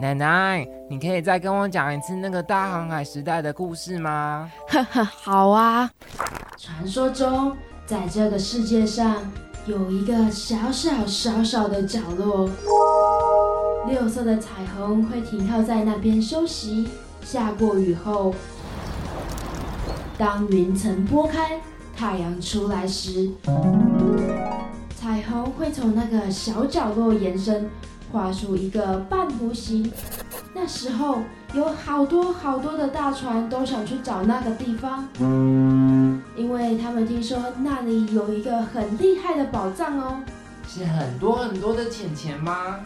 奶奶，你可以再跟我讲一次那个大航海时代的故事吗？呵呵，好啊。传说中，在这个世界上有一个小小小小的角落，六色的彩虹会停靠在那边休息。下过雨后，当云层拨开，太阳出来时，彩虹会从那个小角落延伸，画出一个半弧形。那时候有好多好多的大船都想去找那个地方，因为他们听说那里有一个很厉害的宝藏哦。是很多很多的钱钱吗？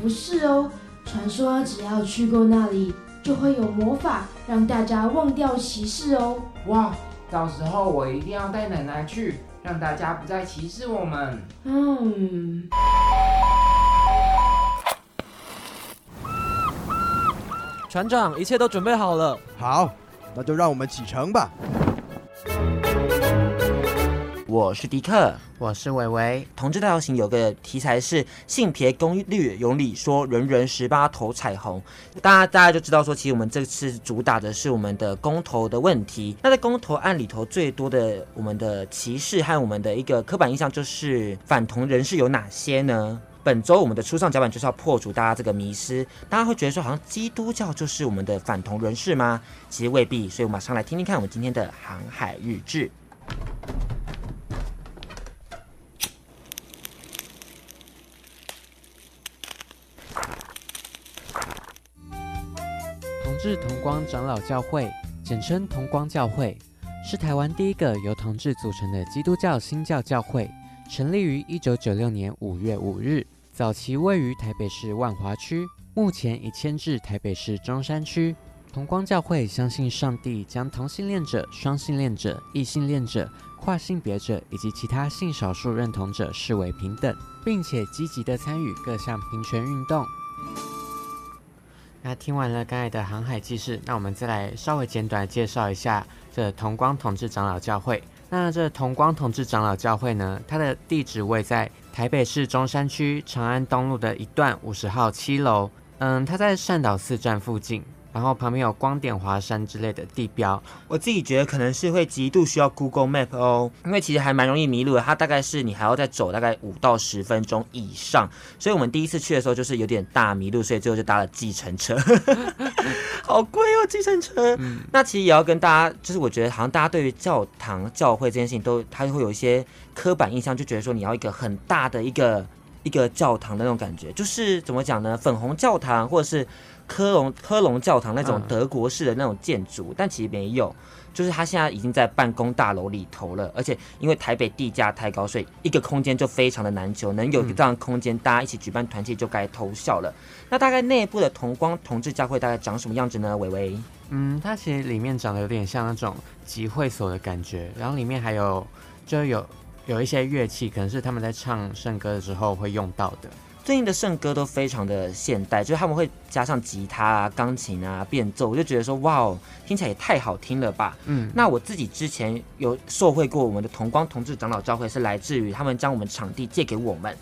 不是哦，传说只要去过那里，就会有魔法让大家忘掉歧视哦。哇！到时候我一定要带奶奶去，让大家不再歧视我们。嗯。船长，一切都准备好了。好，那就让我们启程吧。我是迪克，我是伟伟。同志大游行有个题材是性别公约有理说，人人十八投彩虹。大家大家就知道说，其实我们这次主打的是我们的公投的问题。那在公投案里头，最多的我们的歧视和我们的一个刻板印象就是反同人士有哪些呢？本周我们的初上甲板就是要破除大家这个迷思。大家会觉得说，好像基督教就是我们的反同人士吗？其实未必。所以我马上来听听看我们今天的航海日志。同志同光长老教会，简称同光教会，是台湾第一个由同志组成的基督教新教教会，成立于一九九六年五月五日。早期位于台北市万华区，目前已迁至台北市中山区。同光教会相信上帝将同性恋者、双性恋者、异性恋者、跨性别者以及其他性少数认同者视为平等，并且积极地参与各项平权运动。那听完了刚才的航海记事，那我们再来稍微简短介绍一下这同光同志长老教会。那这同光同志长老教会呢，它的地址位在台北市中山区长安东路的一段五十号七楼。嗯，它在善导寺站附近。然后旁边有光点华山之类的地标，我自己觉得可能是会极度需要 Google Map 哦，因为其实还蛮容易迷路的。它大概是你还要再走大概五到十分钟以上，所以我们第一次去的时候就是有点大迷路，所以最后就搭了计程车，好贵哦，计程车。嗯，那其实也要跟大家，就是我觉得好像大家对于教堂教会这件事情都，它会有一些刻板印象，就觉得说你要一个很大的一个一个教堂的那种感觉，就是怎么讲呢？粉红教堂或者是。科隆科隆教堂那种德国式的那种建筑，嗯，但其实没有，就是它现在已经在办公大楼里头了，而且因为台北地价太高，所以一个空间就非常的难求，能有这样的空间，大家一起举办团契就该偷笑了。那大概内部的同光同志教会大概长什么样子呢？伟伟，嗯，它其实里面长得有点像那种集会所的感觉，然后里面还有就有有一些乐器，可能是他们在唱圣歌的时候会用到的。最近的圣歌都非常的现代，就是他们会加上吉他啊、钢琴啊、变奏，我就觉得说，哇哦，听起来也太好听了吧。嗯，那我自己之前有受惠过我们的同光同志长老教会，是来自于他们将我们场地借给我们，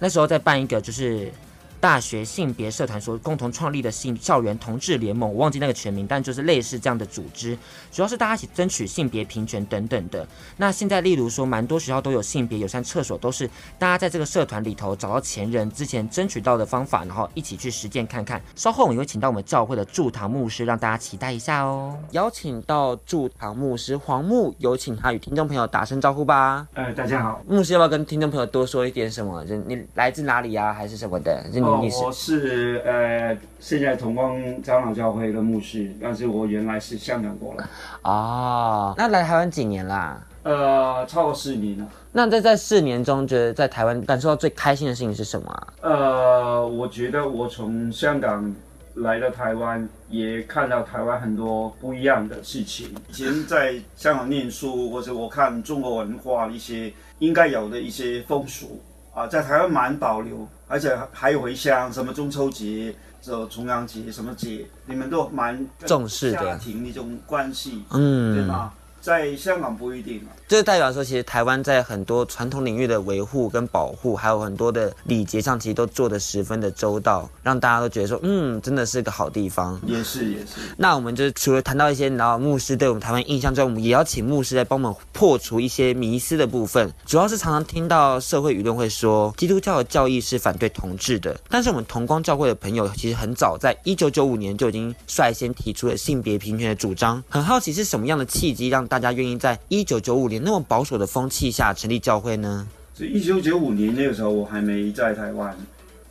那时候在办一个就是。大学性别社团所共同创立的性校园同志联盟，我忘记那个全名，但就是类似这样的组织，主要是大家一起争取性别平权等等的。那现在，例如说，蛮多学校都有性别友善厕所，都是大家在这个社团里头找到前人之前争取到的方法，然后一起去实践看看。稍后我们也会请到我们教会的驻堂牧师，让大家期待一下哦。邀请到驻堂牧师黄牧，有请他与听众朋友打声招呼吧。呃，大家好，牧师要不要跟听众朋友多说一点什么？就你来自哪里呀、啊，还是什么的？哦，我是呃，现在同光长老教会的牧师，但是我原来是香港过来。哦，那来台湾几年啦？呃，超过四年了。那在在四年中，觉得在台湾感受到最开心的事情是什么啊？呃，我觉得我从香港来到台湾，也看到台湾很多不一样的事情。以前在香港念书，或者我看中国文化一些应该有的一些风俗。啊，在台湾蛮保留，而且还有回乡，什么中秋节、这重阳节什么节，你们都蛮重视的家庭那种关系，嗯，对吗？在香港不一定啊。这代表说，其实台湾在很多传统领域的维护跟保护，还有很多的礼节上，其实都做得十分的周到，让大家都觉得说，嗯，真的是个好地方。也是也是。那我们就除了谈到一些然后牧师对我们台湾印象之外，我们也要请牧师来帮我们破除一些迷思的部分。主要是常常听到社会舆论会说，基督教的教义是反对同志的，但是我们同光教会的朋友其实很早在 一九九五年就已经率先提出了性别平权的主张。很好奇是什么样的契机让大大家愿意在一九九五年那么保守的风气下成立教会呢？所以一九九五年那个时候我还没在台湾，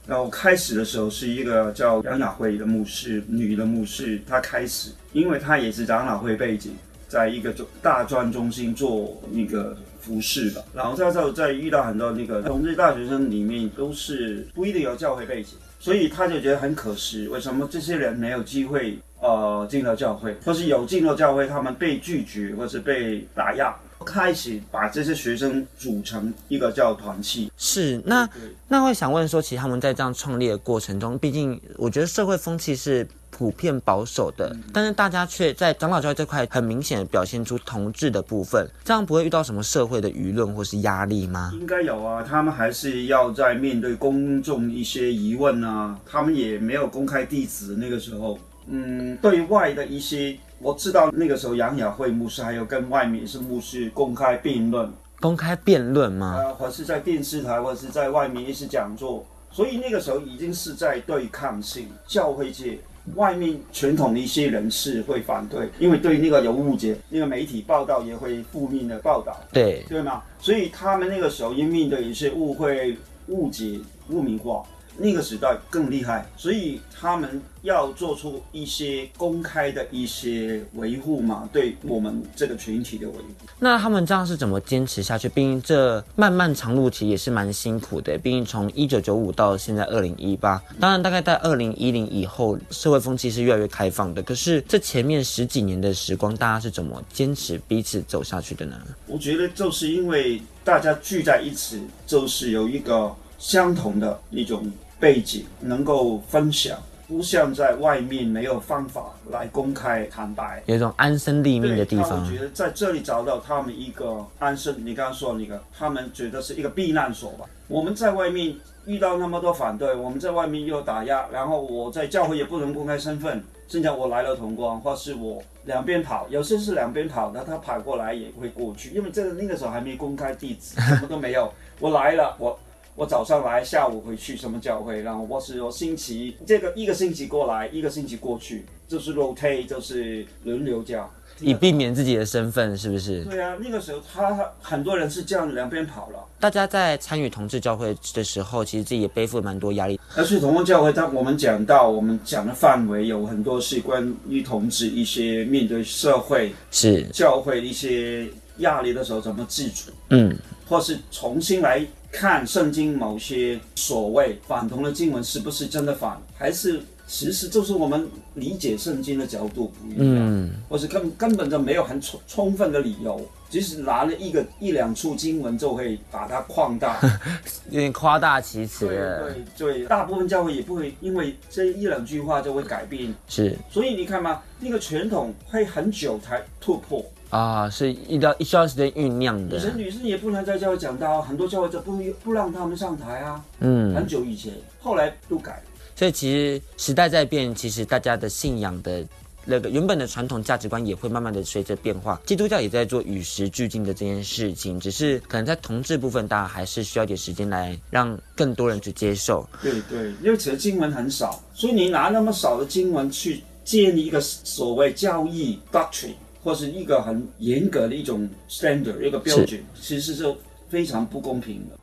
然后开始的时候是一个叫杨雅慧的牧师，女的牧师，她开始，因为她也是长老会背景，在一个中大专中心做那个服侍吧，然后在这在遇到很多那个同志大学生里面都是不一定有教会背景，所以他就觉得很可惜，为什么这些人没有机会？呃，进了教会，或是有进了教会，他们被拒绝，或是被打压，开始把这些学生组成一个叫团契。是，那那会想问说，其实他们在这样创立的过程中，毕竟我觉得社会风气是普遍保守的，嗯、但是大家却在长老教会这块很明显的表现出同志的部分，这样不会遇到什么社会的舆论或是压力吗？应该有啊，他们还是要在面对公众一些疑问啊，他们也没有公开地址那个时候。嗯，对外的一些，我知道那个时候杨雅慧牧师还有跟外面是牧师公开辩论，公开辩论吗？呃，或是在电视台，或者是在外面一些讲座，所以那个时候已经是在对抗性。教会界外面传统的一些人士会反对，因为对那个有误解，那个媒体报道也会负面的报道，对对吗？所以他们那个时候因面对一些误会、误解、污名化。那个时代更厉害，所以他们要做出一些公开的一些维护嘛，对我们这个群体的维护。那他们这样是怎么坚持下去？毕竟这漫漫长路其实也是蛮辛苦的。毕竟从一九九五到现在二零一八，当然大概在二零一零以后，社会风气是越来越开放的。可是这前面十几年的时光，大家是怎么坚持彼此走下去的呢？我觉得就是因为大家聚在一起，就是有一个相同的一种。背景能够分享，不像在外面没有方法来公开坦白，有一种安身立命的地方。我觉得在这里找到他们一个安身，你刚刚说那个，他们觉得是一个避难所吧。我们在外面遇到那么多反对，我们在外面又打压，然后我在教会也不能公开身份。现在我来了同光，或是我两边跑，有些是两边跑，那他跑过来也会过去，因为这个那个时候还没公开地址，什么都没有。我来了，我。我早上来，下午回去，什么教会？然后我是说星期这个一个星期过来，一个星期过去，就是 rotate，就是轮流教，以避免自己的身份，是不是？对啊，那个时候他很多人是这样两边跑了。大家在参与同志教会的时候，其实自己也背负蛮多压力。而且同光教会，当我们讲到我们讲的范围有很多是关于同志一些面对社会是教会一些压力的时候怎么自处，嗯，或是重新来。看圣经某些所谓反同的经文是不是真的反，还是其实就是我们理解圣经的角度不一样，嗯、或是根根本就没有很充充分的理由，即使拿了一个一两处经文就会把它扩大，有点夸大其词。对对对，大部分教会也不会因为这一两句话就会改变，是。所以你看嘛，那个传统会很久才突破。啊，是一到一段时间酝酿的。女生女生也不能在教会讲到，很多教会就不不让他们上台啊。嗯，很久以前，后来都改。所以其实时代在变，其实大家的信仰的那个原本的传统价值观也会慢慢的随着变化。基督教也在做与时俱进的这件事情，只是可能在同志部分，大家还是需要一点时间来让更多人去接受。对对，因为其实经文很少，所以你拿那么少的经文去建立一个所谓教义 doctrine。或是一个很严格的一种 standard 一个标准，其实是非常不公平的。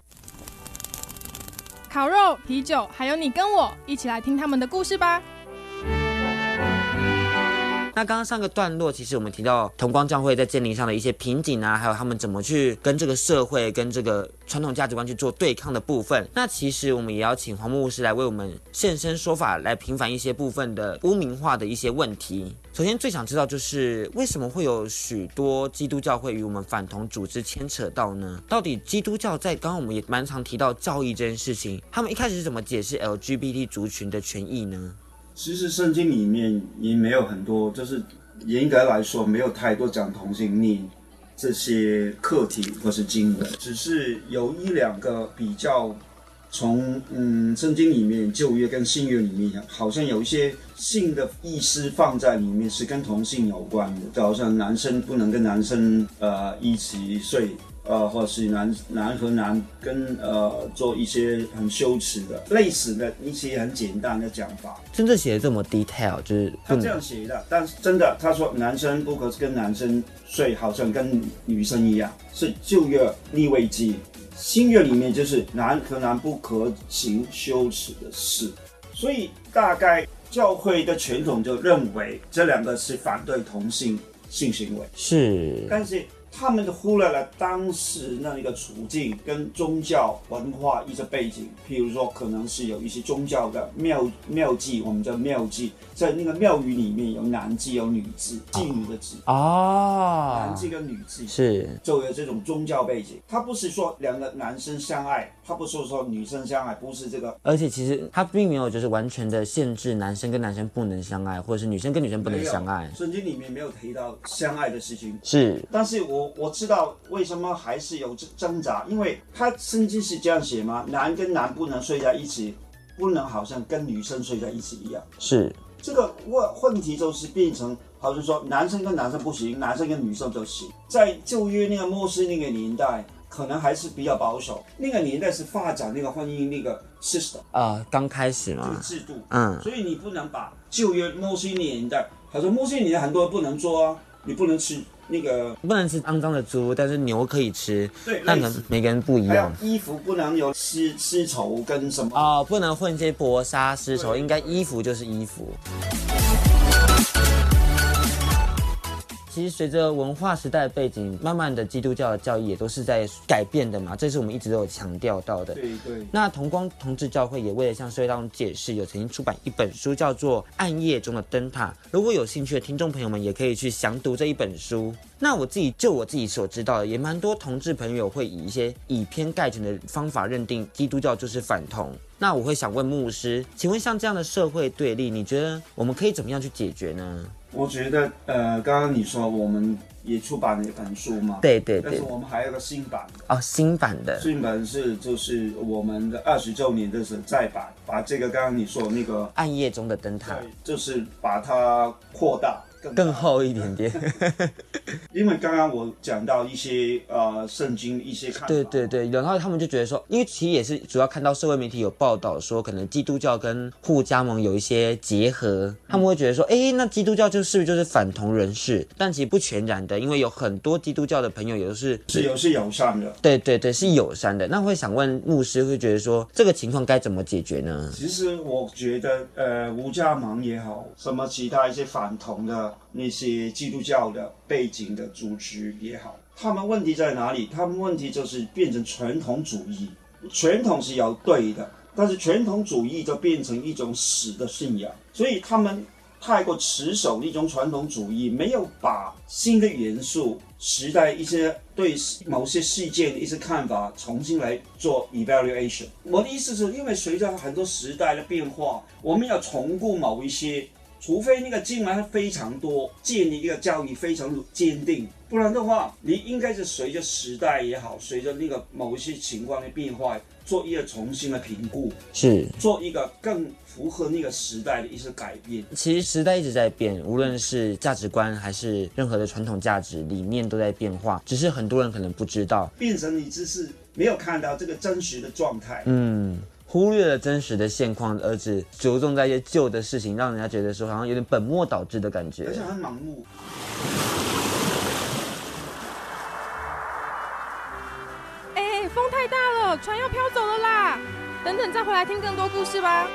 烤肉、啤酒，还有你跟我一起来听他们的故事吧。那刚刚上个段落，其实我们提到同光教会在建立上的一些瓶颈啊，还有他们怎么去跟这个社会、跟这个传统价值观去做对抗的部分。那其实我们也要请黄牧师来为我们现身说法，来平反一些部分的污名化的一些问题。首先最想知道就是为什么会有许多基督教会与我们反同组织牵扯到呢？到底基督教在刚刚我们也蛮常提到教义这件事情，他们一开始是怎么解释 LGBT 族群的权益呢？其实圣经里面也没有很多，就是严格来说没有太多讲同性恋，这些课题或是经文，只是有一两个比较。从嗯圣经里面旧约跟新约里面，好像有一些性的意思放在里面，是跟同性有关的，就好像男生不能跟男生呃一起睡，呃，或者是男男和男跟呃做一些很羞耻的类似的一些很简单的讲法。真正写的这么 detail，就是他这样写的，但是真的他说男生不可跟男生睡，好像跟女生一样，是旧约立位记。新约里面就是男和男不可行羞耻的事，所以大概教会的传统就认为这两个是反对同性性行为，是，但是。他们忽略了当时那一个处境跟宗教文化一些背景，譬如说，可能是有一些宗教的妙妙计，我们叫妙计，在那个庙宇里面有男祭有女祭，妓女的祭啊，男祭跟女祭是就有这种宗教背景。他不是说两个男生相爱，他不是说女生相爱，不是这个。而且其实他并没有就是完全的限制男生跟男生不能相爱，或者是女生跟女生不能相爱。圣经里面没有提到相爱的事情，是，但是我。我知道为什么还是有挣扎，因为他圣经是这样写吗？男跟男不能睡在一起，不能好像跟女生睡在一起一样。是这个问问题就是变成好像说男生跟男生不行，男生跟女生就行。在旧约那个摩西那个年代，可能还是比较保守。那个年代是发展那个婚姻那个 system 啊，刚开始嘛，制度。嗯，所以你不能把旧约摩西年代，好像摩西年代很多人不能做啊，你不能吃。那个不能吃肮脏的猪，但是牛可以吃。对，但可能每个人不一样。衣服不能有丝丝绸跟什么啊、哦，不能混些薄纱丝绸，应该衣服就是衣服。其实随着文化时代的背景，慢慢的基督教的教义也都是在改变的嘛，这是我们一直都有强调到的。对对。那同光同志教会也为了向社会大众解释，有曾经出版一本书，叫做《暗夜中的灯塔》。如果有兴趣的听众朋友们，也可以去详读这一本书。那我自己就我自己所知道的，也蛮多同志朋友会以一些以偏概全的方法认定基督教就是反同。那我会想问牧师，请问像这样的社会对立，你觉得我们可以怎么样去解决呢？我觉得，呃，刚刚你说我们也出版了一本书嘛，对对对，但是我们还有个新版哦，新版的，新版是就是我们的二十周年的时候再版，把这个刚刚你说的那个暗夜中的灯塔，就是把它扩大。更，更厚一点点，因为刚刚我讲到一些呃圣经一些看法，对对对，然后他们就觉得说，因为其实也是主要看到社会媒体有报道说，可能基督教跟互加盟有一些结合，他们会觉得说，哎，那基督教就是不是就是反同人士？但其实不全然的，因为有很多基督教的朋友也都是是有是友善的，对对对，是友善的。那会想问牧师，会觉得说这个情况该怎么解决呢？其实我觉得，呃，无家盟也好，什么其他一些反同的。那些基督教的背景的组织也好，他们问题在哪里？他们问题就是变成传统主义，传统是要对的，但是传统主义就变成一种死的信仰，所以他们太过持守一种传统主义，没有把新的元素、时代一些对某些事件的一些看法重新来做 evaluation。我的意思是因为随着很多时代的变化，我们要重估某一些。除非那个金额非常多，建立一个教育非常坚定，不然的话，你应该是随着时代也好，随着那个某一些情况的变化，做一个重新的评估，是做一个更符合那个时代的一些改变。其实时代一直在变，无论是价值观还是任何的传统价值理念都在变化，只是很多人可能不知道，变成你只是没有看到这个真实的状态。嗯。忽略了真实的现况，而只着重在一些旧的事情，让人家觉得说好像有点本末倒置的感觉，而且很盲目。哎、欸，风太大了，船要飘走了啦！等等再回来听更多故事吧。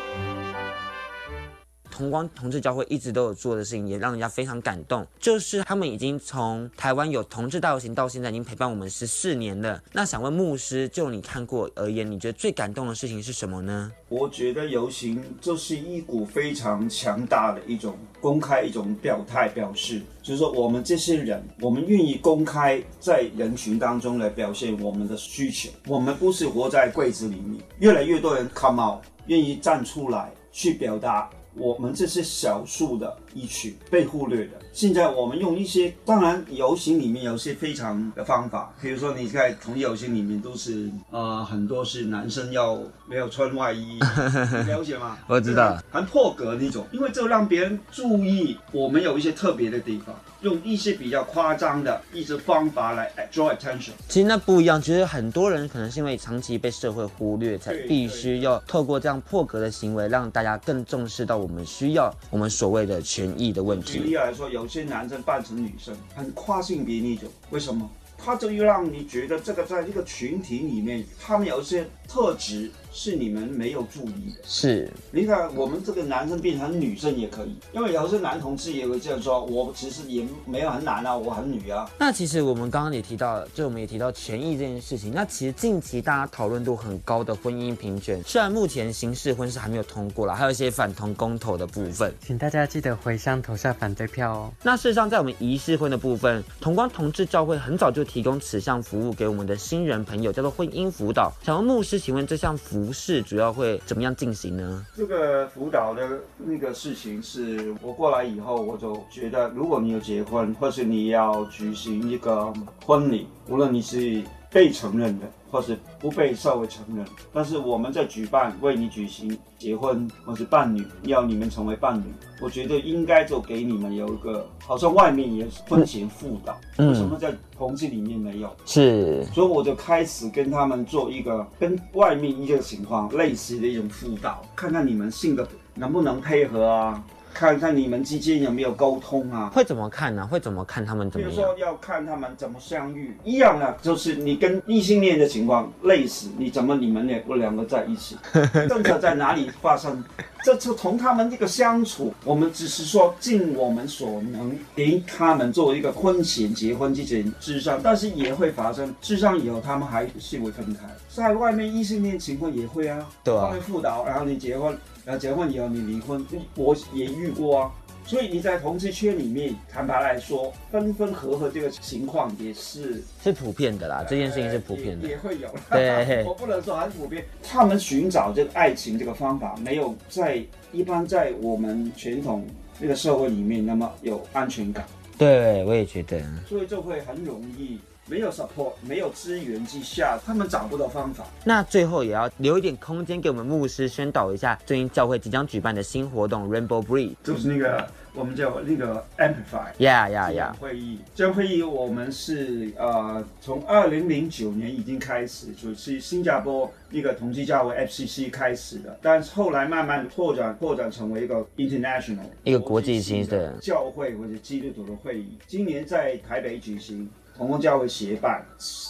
同光同志教会一直都有做的事情，也让人家非常感动。就是他们已经从台湾有同志大游行到现在，已经陪伴我们十四年了。那想问牧师，就你看过而言，你觉得最感动的事情是什么呢？我觉得游行就是一股非常强大的一种公开一种表态表示，就是说我们这些人，我们愿意公开在人群当中来表现我们的需求。我们不是活在柜子里面，越来越多人 come out，愿意站出来去表达。我们这些小数的一群被忽略的。现在我们用一些，当然游行里面有些非常的方法，比如说你在同游行里面都是呃很多是男生要没有穿外衣，你了解吗？我知道，很破格那种，因为这让别人注意我们有一些特别的地方。用一些比较夸张的一些方法来 draw attention，其实那不一样。其实很多人可能是因为长期被社会忽略，才必须要透过这样破格的行为，让大家更重视到我们需要我们所谓的权益的问题。举例来说，有些男生扮成女生，很跨性别那种，为什么？他就让你觉得这个在这个群体里面，他们有一些特质。是你们没有注意的，是。你看，我们这个男生变成女生也可以，因为有些男同志也会这样说，我其实也没有很男啊，我很女啊。那其实我们刚刚也提到，就我们也提到权益这件事情。那其实近期大家讨论度很高的婚姻平权，虽然目前刑事婚事还没有通过啦，还有一些反同公投的部分，请大家记得回乡投下反对票哦。那事实上，在我们仪式婚的部分，同光同志教会很早就提供此项服务给我们的新人朋友，叫做婚姻辅导。想要牧师，请问这项服饰主要会怎么样进行呢？这个辅导的那个事情是我过来以后，我就觉得，如果你有结婚，或是你要举行一个婚礼，无论你是被承认的，或是不被社会承认，但是我们在举办为你举行结婚或是伴侣，要你们成为伴侣，我觉得应该就给你们有一个，好像外面也是婚前辅导，为什么在同志里面没有？是，所以我就开始跟他们做一个跟外面一个情况类似的一种辅导，看看你们性格能不能配合啊。看看你们之间有没有沟通啊？会怎么看呢？会怎么看他们怎么样？比如说要看他们怎么相遇，一样的，就是你跟异性恋的情况类似，你怎么你们两个两个在一起，政策在哪里发生？这就从他们这个相处，我们只是说尽我们所能给他们作为一个婚前结婚之前智商，但是也会发生智商以后他们还是会分开，在外面异性恋情况也会啊，对啊，会辅导，然后你结婚。然后结婚以后你离婚，我也遇过啊。所以你在同志圈里面，坦白来说，分分合合这个情况也是是普遍的啦。这件事情是普遍的，也，也会有。对，我不能说很普遍。他们寻找这个爱情这个方法，没有在一般在我们传统那个社会里面那么有安全感。对，我也觉得。所以就会很容易。没有 support，没有资源之下，他们找不到方法。那最后也要留一点空间给我们牧师宣导一下，最近教会即将举办的新活动 Rainbow Breed，就是那个我们叫那个 Amplify，Yeah Yeah Yeah 会议。这会议我们是呃从二零零九年已经开始，就是新加坡一个同济教会 FCC 开始的，但是后来慢慢拓展拓展成为一个 international 一个国际性的教会或者基督徒的会议。今年在台北举行。同光教会协办，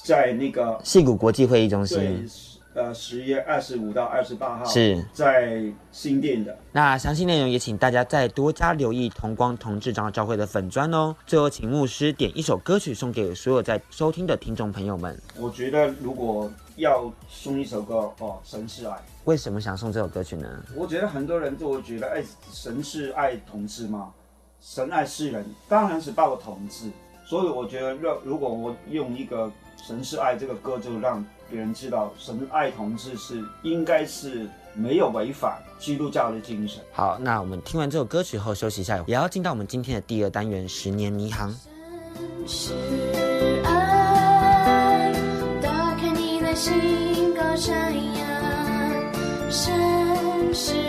在那个矽谷国际会议中心，对，呃，十月二十五到二十八号是在新店的。那详细内容也请大家再多加留意同光同志长老教会的粉砖哦。最后，请牧师点一首歌曲送给所有在收听的听众朋友们。我觉得如果要送一首歌哦，神是爱。为什么想送这首歌曲呢？我觉得很多人都会觉得，哎，神是爱同志吗？神爱世人，当然是包括同志。所以我觉得，若如果我用一个“神是爱”这个歌，就让别人知道神爱同志是应该是没有违反基督教的精神。好，那我们听完这首歌曲后休息一下，也要进到我们今天的第二单元《十年迷航》。神是爱，打开你的心，高山崖，神是。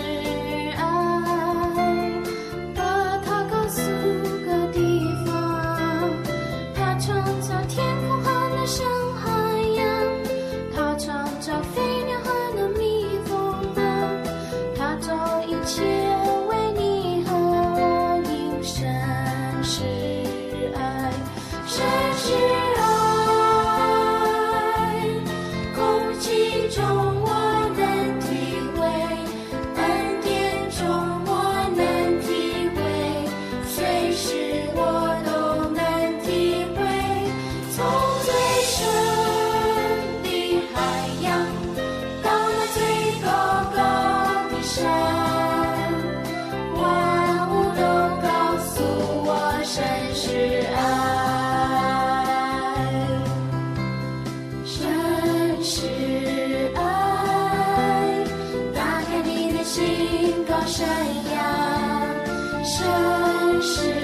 山阳盛世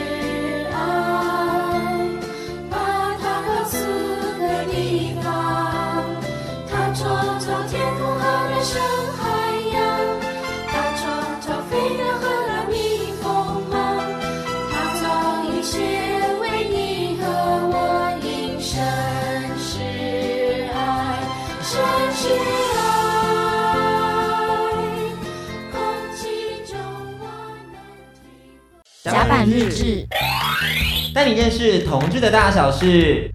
日志。带你认识同志的大小是